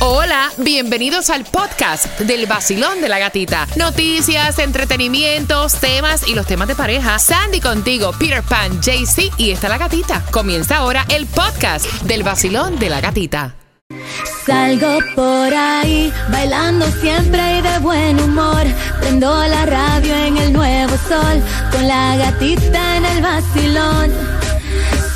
Hola, bienvenidos al podcast del vacilón de la gatita. Noticias, entretenimientos, temas y los temas de pareja. Sandy contigo, Peter Pan, JC y está la gatita. Comienza ahora el podcast del vacilón de la gatita. Salgo por ahí, bailando siempre y de buen humor. Prendo la radio en el nuevo sol, con la gatita en el vacilón.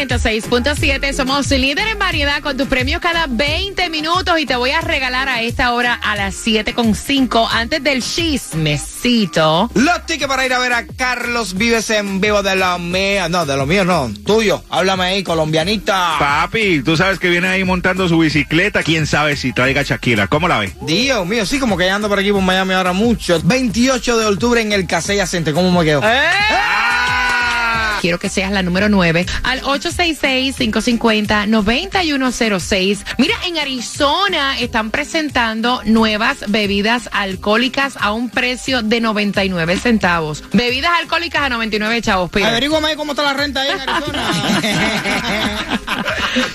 106.7. Somos líder en variedad con tus premios cada 20 minutos y te voy a regalar a esta hora a las 7.5 antes del chismecito. Los tickets para ir a ver a Carlos Vives en vivo de lo mío. No, de lo mío no. Tuyo. Háblame ahí, colombianita. Papi, tú sabes que viene ahí montando su bicicleta. Quién sabe si traiga Shakira. ¿Cómo la ve? Dios mío, sí, como que ya ando por aquí por Miami ahora mucho. 28 de octubre en el Casella Center. ¿Cómo me quedo? ¡Eh! Quiero que seas la número 9 al 866-550-9106. Mira, en Arizona están presentando nuevas bebidas alcohólicas a un precio de 99 centavos. Bebidas alcohólicas a 99 chavos. Pero... Averígame cómo está la renta ahí en Arizona.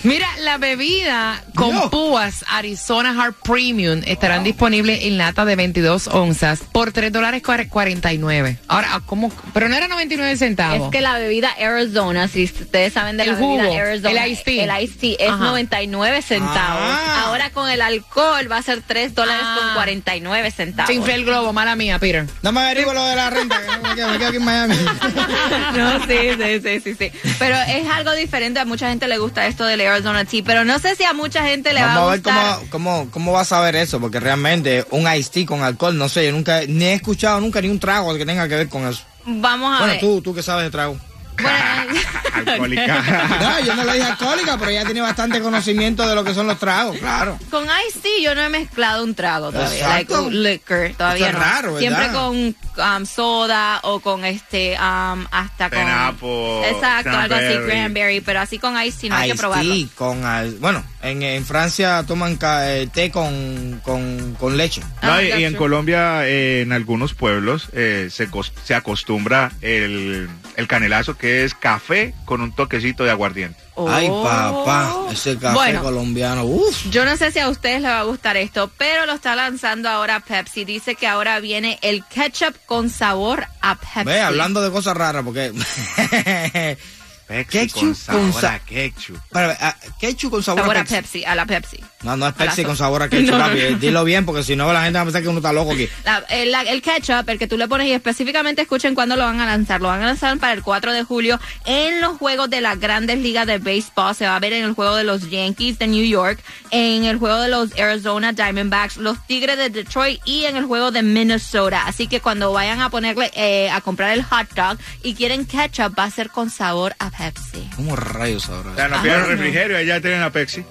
Mira, la bebida con Dios. púas Arizona Hard Premium estarán disponibles en lata de 22 onzas por 3 dólares 49. Ahora, ¿cómo? Pero no era 99 centavos. Es que la bebida Arizona, si ustedes saben de El la bebida jugo, Arizona, el iced tea. el iced tea es Ajá. 99 centavos. Ah. Ahora con el alcohol va a ser 3 dólares Ah. con 49 centavos. Se infló el globo, mala mía, Peter. no me averiguo lo de la renta, que no me quedo, me quedo aquí en Miami. no, sí, sí, sí, sí, sí. Pero es algo diferente. A mucha gente le gusta esto del Arizona Tea, pero no sé si a mucha gente le Vamos va a a ver gustar. cómo, cómo, cómo vas a ver eso, porque realmente un iced tea con alcohol, no sé, yo nunca, ni he escuchado nunca ni un trago que tenga que ver con eso. Vamos a Bueno, ver. tú, tú que sabes de trago. Bueno, Alcohólica. No, yo no le dije alcohólica, pero ella tiene bastante conocimiento de lo que son los tragos, claro. Con Ice Tea yo no he mezclado un trago todavía, Exacto. like un liquor, todavía Está no. raro, ¿verdad? Siempre con um, soda o con este, um, hasta con... Pineapple, Exacto, algo así, cranberry. pero así con Ice Tea no hay que Iced probarlo. tea con bueno, en, en Francia toman ca- eh, té con, con, con leche. No, Ah, y, that's y en. Colombia, eh, en algunos pueblos, eh, se, se acostumbra el, el canelazo, que es café con un toquecito de aguardiente. Ay, Oh. papá, ese café Bueno. colombiano, uff. Yo no sé si a ustedes les va a gustar esto, pero lo está lanzando ahora Pepsi. Dice que ahora viene el ketchup con sabor a Pepsi. Ve, hablando de cosas raras, porque... Pepsi Ketchup con con sabor sa- a ketchup. Ah, ketchup con sabor, sabor a a Pepsi. A la Pepsi. No, no es Pepsi con sabor a ketchup, No, no, papi. no. Dilo bien, porque si no la gente va a pensar que uno está loco aquí. La- el, la- el ketchup, el que tú le pones y específicamente escuchen cuándo lo van a lanzar. Lo van a lanzar para el 4 de julio en los juegos de las grandes ligas de béisbol. Se va a ver en el juego de los Yankees de New York, en el juego de los Arizona Diamondbacks, los Tigres de Detroit y en el juego de Minnesota. Así que cuando vayan a ponerle eh, a comprar el hot dog y quieren ketchup, va a ser con sabor a Pepsi. ¿Cómo rayos ahora? O sea, no Ajá. piden refrigerio, allá tienen la Pepsi.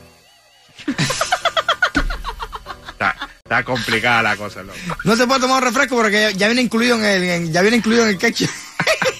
está, está complicada la cosa, loco. No se puede tomar un refresco porque ya viene incluido en el, en- ya viene incluido en el ketchup.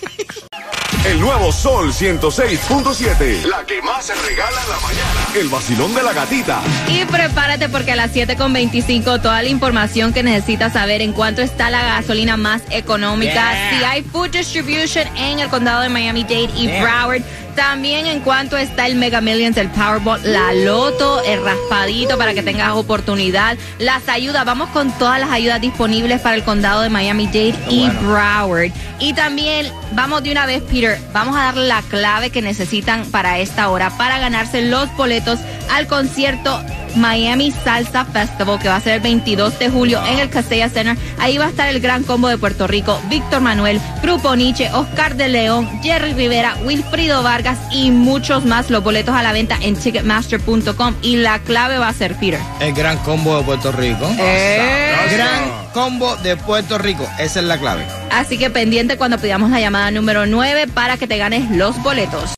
El nuevo Sol 106.7. La que más se regala en la mañana. El vacilón de la gatita. Y prepárate porque a las 7.25 toda la información que necesitas saber en cuánto está la gasolina más económica, Yeah. si hay food distribution en el condado de Miami-Dade y Yeah. Broward, también en cuánto está el Mega Millions, el Powerball, la Loto, el raspadito para que tengas oportunidad, las ayudas, vamos con todas las ayudas disponibles para el condado de Miami-Dade y bueno. Broward. Y también vamos de una vez, Peter, vamos a darle la clave que necesitan para esta hora para ganarse los boletos al concierto Miami Salsa Festival que va a ser el 22 de julio en el Casella Center. Ahí va a estar el gran combo de Puerto Rico, Víctor Manuel, Grupo Nietzsche, Oscar de León, Jerry Rivera, Wilfrido Vargas y muchos más. Los boletos a la venta en ticketmaster.com y la clave va a ser Peter. El gran combo de Puerto Rico. Eh. Gran combo de Puerto Rico. Esa es la clave. Así que pendiente cuando pidamos la llamada número 9 para que te ganes los boletos.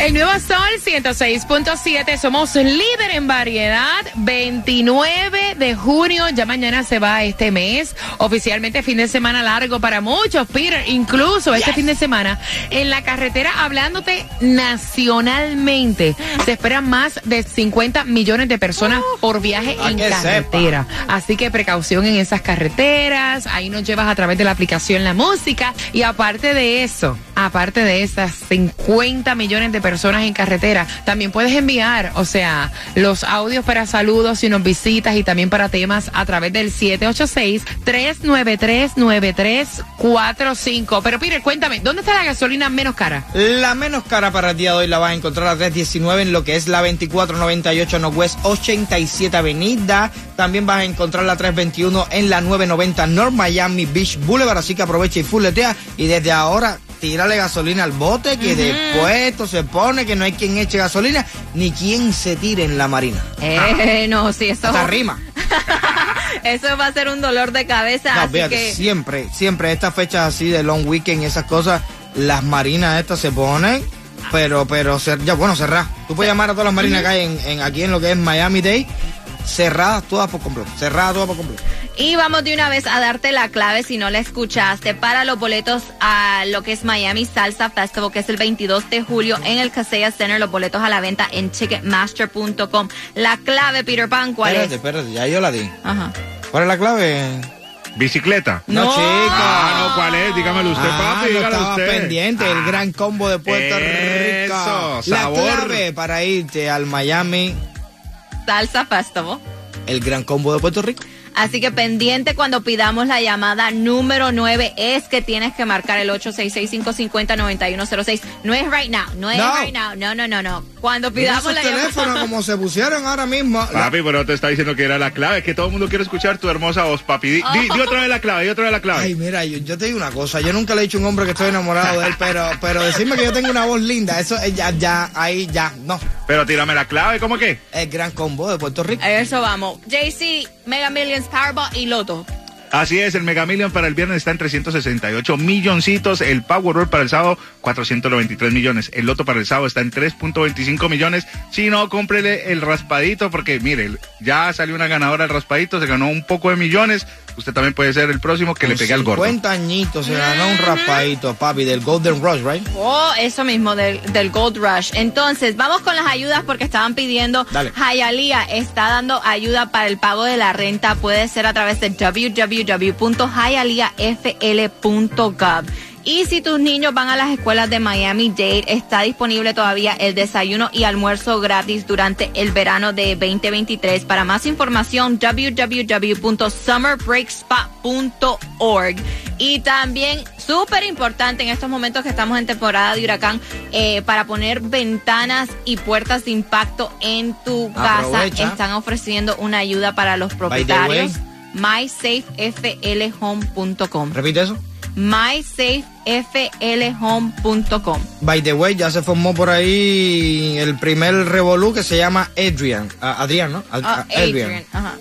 El nuevo Sol 106.7, somos líder en variedad. 29 de junio, ya mañana se va este mes. Oficialmente fin de semana largo para muchos, Peter. Incluso este fin de semana en la carretera, hablándote nacionalmente, se esperan más de 50 millones de personas por viaje en carretera. Así que precaución en esas carreteras. Ahí nos llevas a través de la aplicación la música. Y aparte de eso, aparte de esas 50 millones de personas en carretera, también puedes enviar, o sea, los audios para saludos si nos visitas y también para temas a través del 786-393-9345. Pero Peter, cuéntame, ¿dónde está la gasolina menos cara? La menos cara para el día de hoy la vas a encontrar a 319 en lo que es la 2498 Northwest 87 Avenida. También vas a encontrar la 321 en la 990 North Miami Beach Boulevard. Así que aprovecha y fuletea. Y desde ahora tírale gasolina al bote que después esto se pone que no hay quien eche gasolina ni quien se tire en la marina. Eh, no, sí, eso, Hasta rima. eso va a ser un dolor de cabeza. No, así fíjate, que siempre, siempre estas fechas así de long weekend y esas cosas, las marinas estas se ponen, pero, pero, ya bueno, cerradas. Tú puedes llamar a todas las marinas hay en, en- aquí en lo que es Miami Day, cerradas todas por completo, cerradas todas por completo. Y vamos de una vez a darte la clave si no la escuchaste para los boletos a lo que es Miami Salsa Festival, que es el 22 de julio en el Casella Center. Los boletos a la venta en Ticketmaster.com. La clave, Peter Pan, ¿cuál espérate, es? espérate, ya yo la di. Ajá. ¿Cuál es la clave? Bicicleta. No, No. chica. Ah, no, ¿cuál es? Dígamelo usted, Ah, papi, no dígalo estaba usted. pendiente, el Ah. gran combo de Puerto Eso, Rico. La sabor. clave para irte al Miami, Salsa Festival. el gran combo de Puerto Rico. Así que pendiente cuando pidamos la llamada número 9 es que tienes que marcar el 866-550-9106. No es right now, no es No. right now, no, no, no, no. Cuando pidamos esos la teléfonos llamada... como se pusieron ahora mismo. La- Papi, pero te está diciendo que era la clave, es que todo el mundo quiere escuchar tu hermosa voz, papi. Di, di- di otra vez la clave, di otra vez la clave. Ay, mira, yo, yo te digo una cosa, yo nunca le he dicho a un hombre que estoy enamorado de él, pero, pero decirme que yo tengo una voz linda, eso es ya, ya, ahí ya, no. Pero tírame la clave, ¿cómo que? El gran combo de Puerto Rico. A eso vamos. JC, Mega Millions, Powerball y Loto. Así es, el Mega Million para el viernes está en 368 milloncitos, el Powerball para el sábado 493 millones, el Loto para el sábado está en 3.25 millones. Si no, cómprele el raspadito porque mire, ya salió una ganadora del raspadito, se ganó un poco de millones. Usted también puede ser el próximo que le pegue al gordo. 50 añitos se ganó un raspadito, papi, del Golden Rush, right? Oh, eso mismo, del, del Gold Rush. Entonces, vamos con las ayudas porque estaban pidiendo. Dale. Hialeah está dando ayuda para el pago de la renta. Puede ser a través de www.hialeahfl.gov. Y si tus niños van a las escuelas de Miami-Dade, está disponible todavía el desayuno y almuerzo gratis durante el verano de 2023. Para más información, www.summerbreakspot.org. Y también, súper importante en estos momentos que estamos en temporada de huracán, eh, para poner ventanas y puertas de impacto en tu casa, Aprovecha. están ofreciendo una ayuda para los propietarios. MySafeFLHome.com. Repite eso. MySafeFLHome.com. By the way, ya se formó por ahí el primer revolú que se llama Adrian. Ah, Adrián, ¿no? Ad- Ah, Adrian. Ajá.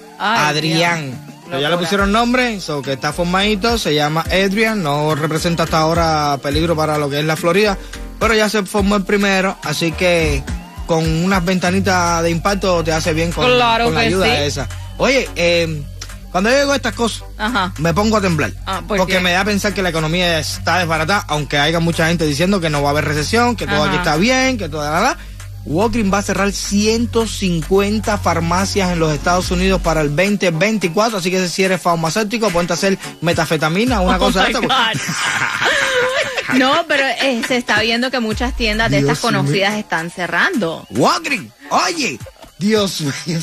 Adrián. Pero ya le pusieron nombre, so que está formadito, se llama Adrian, no representa hasta ahora peligro para lo que es la Florida, pero ya se formó el primero, así que con unas ventanitas de impacto te hace bien con, Claro con la ayuda sí. esa. Oye, eh, cuando yo digo estas cosas, Ajá. me pongo a temblar. Ah, ¿por porque qué? me da a pensar que la economía está desbaratada, aunque haya mucha gente diciendo que no va a haber recesión, que todo Ajá. aquí está bien, que todo la, la, la. Walgreens va a cerrar 150 farmacias en los Estados Unidos para el 2024, así que si eres farmacéutico, ponte a hacer metafetamina, una Oh cosa de esta. God. No, pero eh, se está viendo que muchas tiendas de Dios estas conocidas están cerrando. Walgreens, oye, Dios mío,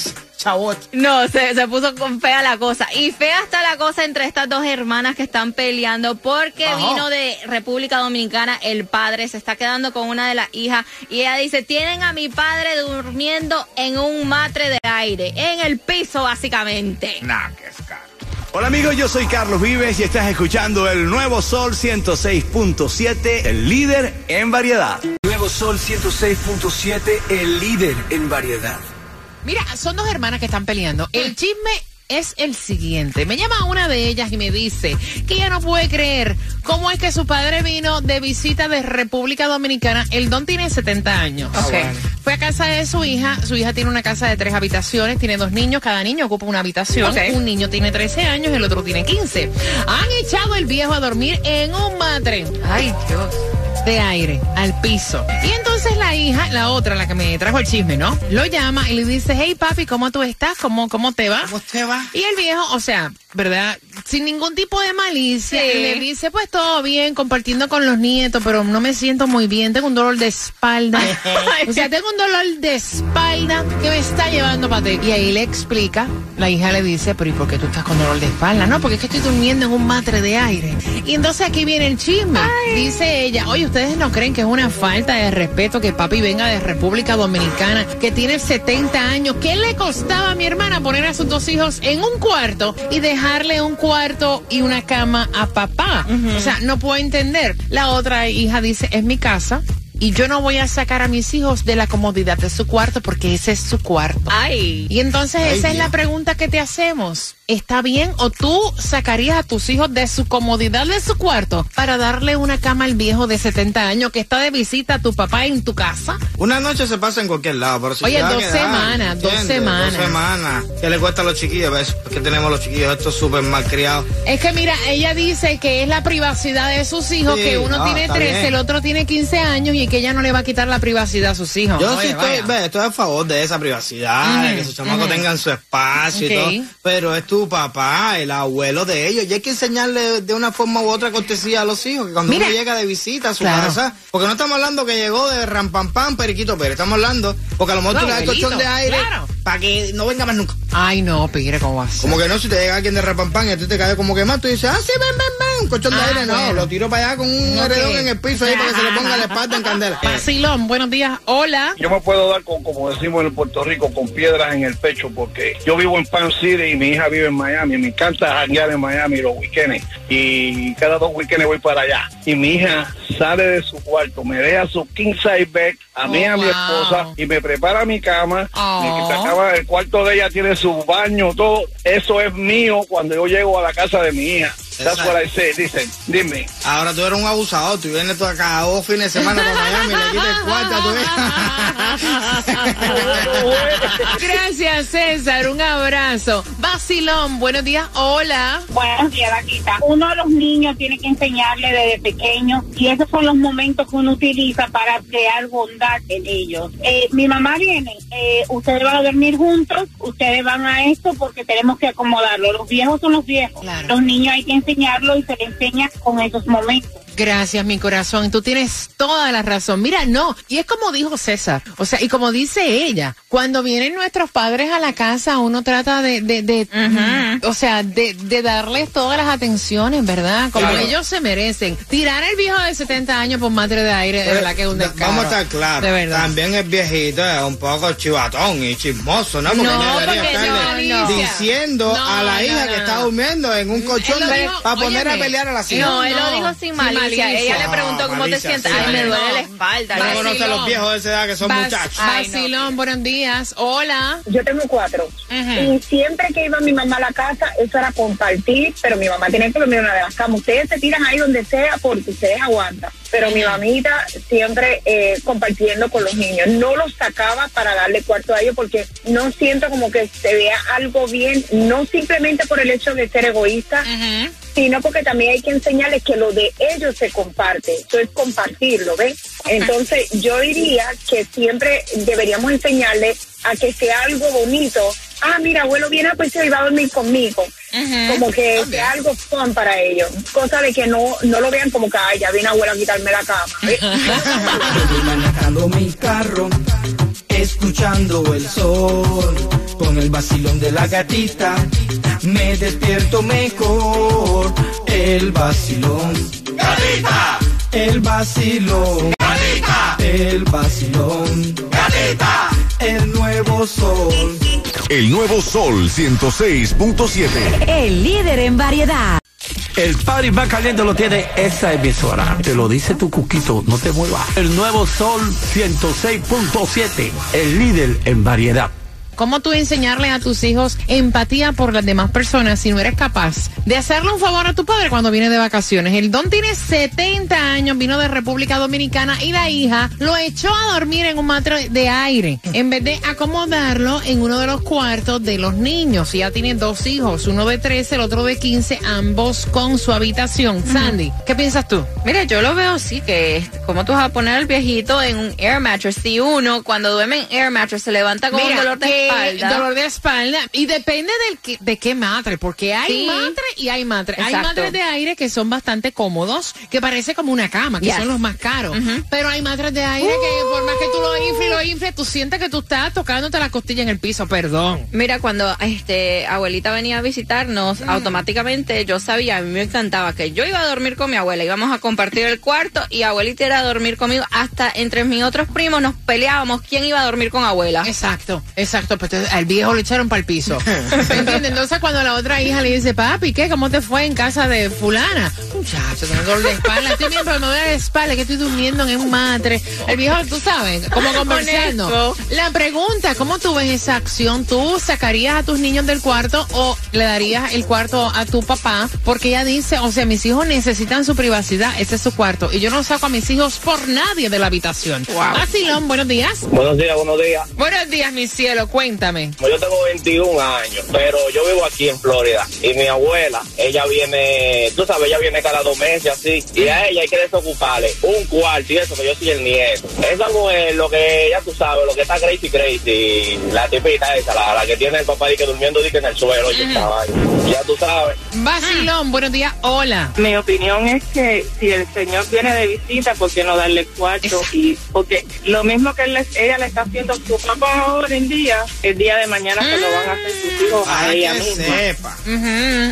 No, se, se puso con fea la cosa. Y fea está la cosa entre estas dos hermanas que están peleando porque Ajá. vino de República Dominicana el padre, se está quedando con una de las hijas y ella dice, tienen a mi padre durmiendo en un matre de aire, en el piso básicamente. Nah, que es caro. Hola amigos, yo soy Carlos Vives y estás escuchando el nuevo Sol 106.7, el líder en variedad. Nuevo Sol 106.7, el líder en variedad. Mira, son dos hermanas que están peleando. El chisme es el siguiente. Me llama una de ellas y me dice que ella no puede creer cómo es que su padre vino de visita de República Dominicana. El don tiene 70 años. Ah, bueno. Fue a casa de su hija. Su hija tiene una casa de tres habitaciones, tiene dos niños, cada niño ocupa una habitación. Un niño tiene 13 años, el otro tiene 15. Han echado el viejo a dormir en un matre Ay, Dios. De aire al piso. Y entonces la hija, la otra, la que me trajo el chisme, ¿no? Lo llama y le dice, hey papi, ¿cómo tú estás? ¿Cómo, cómo te va? ¿Cómo te va? Y el viejo, o sea, ¿verdad? Sin ningún tipo de malicia, Sí. le dice, pues todo bien, compartiendo con los nietos, pero no me siento muy bien, tengo un dolor de espalda. o sea, tengo un dolor de espalda que me está llevando para ti. Y ahí le explica, la hija le dice, pero ¿y por qué tú estás con dolor de espalda? No, porque es que estoy durmiendo en un matre de aire. Y entonces aquí viene el chisme. Dice ella, oye, ¿ustedes no creen que es una falta de respeto que papi venga de República Dominicana, que tiene 70 años? ¿Qué le costaba a mi hermana poner a sus dos hijos en un cuarto y dejarle un cuarto y una cama a papá? O sea, no puedo entender. La otra hija dice, es mi casa. Y yo no voy a sacar a mis hijos de la comodidad de su cuarto porque ese es su cuarto. Ay. Y entonces Ay, esa es la pregunta que te hacemos. ¿Está bien o tú sacarías a tus hijos de su comodidad de su cuarto para darle una cama al viejo de 70 años que está de visita a tu papá en tu casa? Una noche se pasa en cualquier lado, pero si Oye, dos quedar, semanas, dos semanas. Dos semanas. ¿Qué le cuesta a los chiquillos? ¿Ves? Es que tenemos los chiquillos estos súper mal criados. Es que mira, ella dice que es la privacidad de sus hijos, Sí, que uno no, tiene está 13, bien. el otro tiene 15 años y que ella no le va a quitar la privacidad a sus hijos. Yo Oye, sí estoy, ve, estoy a favor de esa privacidad, de que sus chamacos tengan su espacio y todo. Pero es tu papá, el abuelo de ellos. Y hay que enseñarle de una forma u otra cortesía a los hijos, que cuando Mira. uno llega de visita a su Claro. casa, porque no estamos hablando que llegó de Rampampam, Periquito Pérez, estamos hablando, porque a lo mejor No, tú le das colchón de aire claro. para que no venga más nunca. Ay, no, pire, ¿cómo vas? Como que no, si te llega alguien de Rampampam y a ti te cae como que más, tú dices, ah, sí, ven, ven, ven, un colchón de Ah, aire, no, lo tiro para allá con un Ok. heredón en el piso ahí para que se le ponga la espalda en candela. Vacilón, buenos días. Hola. Yo me puedo dar, con, como decimos en Puerto Rico, con piedras en el pecho, porque yo vivo en Pan City y mi hija vive en Miami. Me encanta janguear en Miami los weekends y cada dos weekends voy para allá. Y mi hija sale de su cuarto, me deja su king size bed, a mí, Oh, a mi wow. esposa, y me prepara mi cama. Oh. Me sacaba- el cuarto de ella tiene su baño, todo. Eso es mío cuando yo llego a la casa de mi hija. That's what I say. Dicen, dime. Ahora tú eres un abusador, tú vienes tú acá dos fines de semana para Miami y le quitas el cuarto a tu hija. Gracias, César. Un abrazo. Vacilón, buenos días. Hola. Buenos días, Vaquita. Uno de los niños tiene que enseñarle desde pequeño y esos son los momentos que uno utiliza para crear bondad en ellos. Eh, mi mamá viene, eh, ustedes van a dormir juntos, ustedes van a esto porque tenemos que acomodarlo. Los viejos son los viejos. Claro. Los niños hay que enseñarlo y se les enseña con esos momentos. Gracias, mi corazón. Tú tienes toda la razón. Mira, no. Y es como dijo César. O sea, y como dice ella, cuando vienen nuestros padres a la casa, uno trata de, de, de o sea, de, de darles todas las atenciones, ¿verdad? Como Claro. ellos se merecen. Tirar el viejo de 70 años por madre de aire, de verdad que es un descaro. Vamos a estar claros. De verdad. También el viejito es un poco chivatón y chismoso, ¿no? Porque No, debería porque estarle no, diciendo a la hija que está durmiendo en un colchón para poner a pelear a las hijas. No, él lo dijo sin sin malicia. Ella le preguntó cómo te sientes. sí, Ay, me no. duele la espalda. No conoce a los viejos de esa edad que son muchachos. Ay, no. Buenos días. Hola. Yo tengo cuatro. Y siempre que iba mi mamá a la casa, eso era compartir, pero mi mamá tiene que dormir en una de las camas. Ustedes se tiran ahí donde sea porque ustedes aguantan. Pero mi mamita siempre eh, compartiendo con los niños. No los sacaba para darle cuarto a ellos porque no siento como que se vea algo bien, no simplemente por el hecho de ser egoísta, sino porque también hay que enseñarles que lo de ellos se comparte. Eso es compartirlo, ¿ves? Entonces yo diría que siempre deberíamos enseñarles a que sea algo bonito. Ah, mira, abuelo viene pues hoy va a dormir conmigo. Como que sea algo fun para ellos. Cosa de que no, no lo vean como que, ay, ya viene abuelo a quitarme la cama. Voy manejando mi carro, escuchando el sol, con el vacilón de la gatita, me despierto mejor. El vacilón, gatita, el vacilón, gatita, el vacilón, gatita, el nuevo sol. El nuevo Sol 106.7. El líder en variedad. El party más caliente lo tiene esa emisora. Te lo dice tu cuquito, no te muevas. El nuevo Sol 106.7, el líder en variedad. ¿Cómo tú enseñarle a tus hijos empatía por las demás personas si no eres capaz de hacerle un favor a tu padre cuando viene de vacaciones? El don tiene 70 años, vino de República Dominicana y la hija lo echó a dormir en un matre de aire en vez de acomodarlo en uno de los cuartos de los niños. Ya tiene dos hijos, uno de 13, el otro de 15, ambos con su habitación. Sandy, ¿qué piensas tú? Mira, yo lo veo así, que como tú vas a poner al viejito en un air mattress. Si uno, cuando duerme en air mattress, se levanta con un dolor de espalda. Dolor de espalda. Y depende del que- de qué matre, porque hay Sí. matre y hay matre. Hay Exacto. matres de aire que son bastante cómodos, que parece como una cama, que Yes. son los más caros. Pero hay matres de aire que por más que tú lo infles y lo infles, tú sientes que tú estás tocándote la costilla en el piso, perdón. Mira, cuando este abuelita venía a visitarnos, automáticamente yo sabía, a mí me encantaba que yo iba a dormir con mi abuela, íbamos a compartir el cuarto y abuelita era a dormir conmigo. Hasta entre mis otros primos nos peleábamos quién iba a dormir con abuela. Exacto, exacto. Pero entonces, al viejo le echaron para el piso. ¿Me entiendes? Entonces cuando la otra hija le dice, papi, ¿qué? ¿Cómo te fue en casa de fulana? Muchacho, tengo dolor de espalda. Estoy bien, pero me duele la espalda, que estoy durmiendo en un matre. El viejo, tú sabes, como conversando. La pregunta, ¿cómo tú ves esa acción? ¿Tú sacarías a tus niños del cuarto o le darías el cuarto a tu papá? Porque ella dice, o sea, mis hijos necesitan su privacidad, ese es su cuarto. Y yo no saco a mis hijos por nadie de la habitación. Vacilón, buenos días. Buenos días, buenos días. Buenos días, mi cielo, cuéntame. Yo tengo 21 años, pero yo vivo aquí en Florida y mi abuela, ella viene, tú sabes, ella viene cada dos meses así y a ella hay que desocuparle un cuarto y eso que yo soy el nieto. Esa mujer, lo que ya tú sabes, lo que está crazy crazy, la tipita esa, la, la que tiene el papá y que durmiendo di que en el suelo y. Ya tú sabes. Vacilón, buenos días, hola. Mi opinión es que si el señor viene de visita, ¿por qué no darle cuarto? Y porque lo mismo que él ella le está haciendo a su papá ahora en día, el día de mañana se lo van a hacer sus hijos a ella que misma. sepa.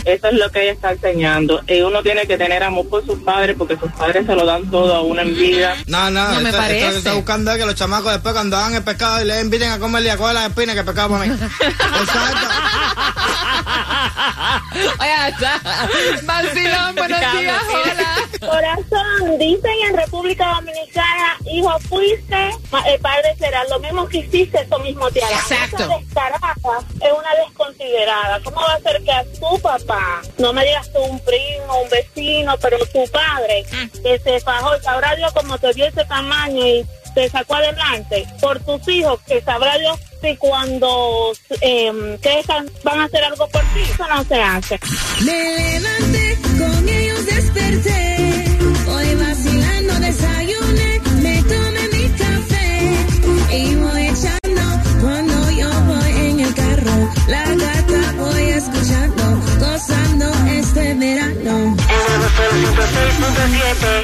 Eso es lo que ella está enseñando. Y uno tiene que tener amor por sus padres porque sus padres se lo dan todo a uno en vida. No, no, No me esto, esto parece. lo que está buscando es que los chamacos después cuando hagan el pescado y le inviten a comer y a coger las espinas que pescado para mí. Exacto. Oye, está. Vacilón, buenos días, hola. Corazón, dicen en República Dominicana, hijo fuiste, el padre será. Lo mismo que hiciste, eso mismo te hará. Exacto. Esa descarada es una desconsiderada. ¿Cómo va a ser que a tu papá, no me digas tú un primo, un vecino, pero tu padre, que se fajó, sabrá Dios cómo te dio ese tamaño y te sacó adelante por tus hijos, que sabrá Dios si cuando eh, crezcan van a hacer algo por ti, eso no se hace. Me levanté, con ellos desperté. Hoy vacilando desayuné, seguimos echando cuando yo voy en el carro. La gata voy escuchando, gozando este verano. En el 106.7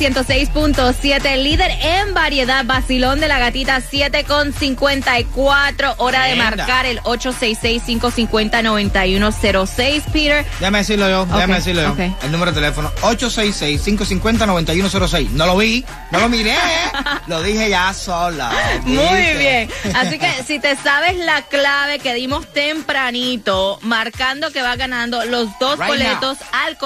106.7, líder en variedad, vacilón de la gatita 7 con 54, hora de marcar el 866-550-9106, Peter. Déjame decirlo yo, déjame Ok, decirlo yo. El número de teléfono 866-550-9106. No lo vi, no lo miré, lo dije ya sola. Muy bien. Así que si te sabes la clave que dimos tempranito, marcando que va ganando los dos Right boletos al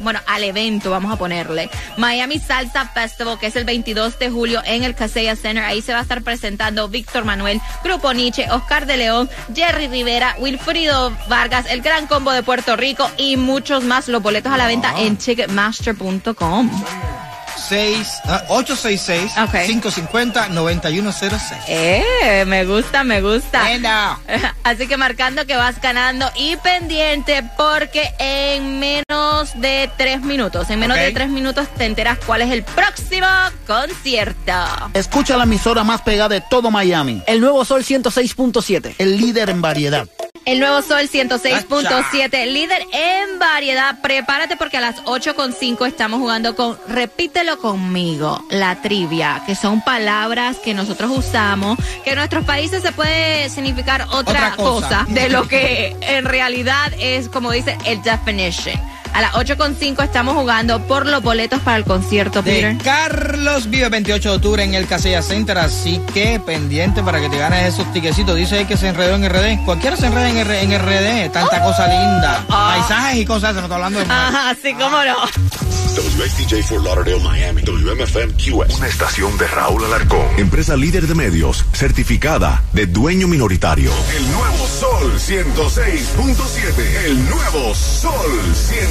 bueno, al evento, vamos a ponerle. Miami Salsa Festival, que es el 22 de julio en el Casella Center. Ahí se va a estar presentando Víctor Manuel, Grupo Nietzsche, Oscar de León, Jerry Rivera, Wilfrido Vargas, el Gran Combo de Puerto Rico y muchos más. Los boletos a la venta en ticketmaster.com. Seis- ah, 866-550-9106. Eh, me gusta, me gusta. Venga. Así que marcando que vas ganando y pendiente porque en menos de tres minutos, en menos de tres minutos te enteras cuál es el próximo concierto. Escucha la emisora más pegada de todo Miami. El nuevo Sol 106.7. El líder en variedad. El nuevo Sol 106.7, líder en variedad. Prepárate porque a las 8.5 estamos jugando con Repítelo conmigo, la trivia, que son palabras que nosotros usamos, que en nuestros países se puede significar otra, Otra cosa. cosa. de lo que en realidad es, como dice, el definition. A las 8.5 estamos jugando por los boletos para el concierto, de Peter. Carlos Vive 28 de octubre en el Casella Center, así que pendiente para que te ganes esos tiquecitos. Dice ahí que se enredó en RD. Cualquiera se enreda en, R- en RD, tanta cosa linda. Paisajes y cosas, no estoy hablando de. Ajá, sí, cómo no. WXTJ for Lauderdale, Miami. WMFM QS. Una estación de Raúl Alarcón. Empresa líder de medios, certificada de dueño minoritario. El nuevo Sol 106.7. El nuevo Sol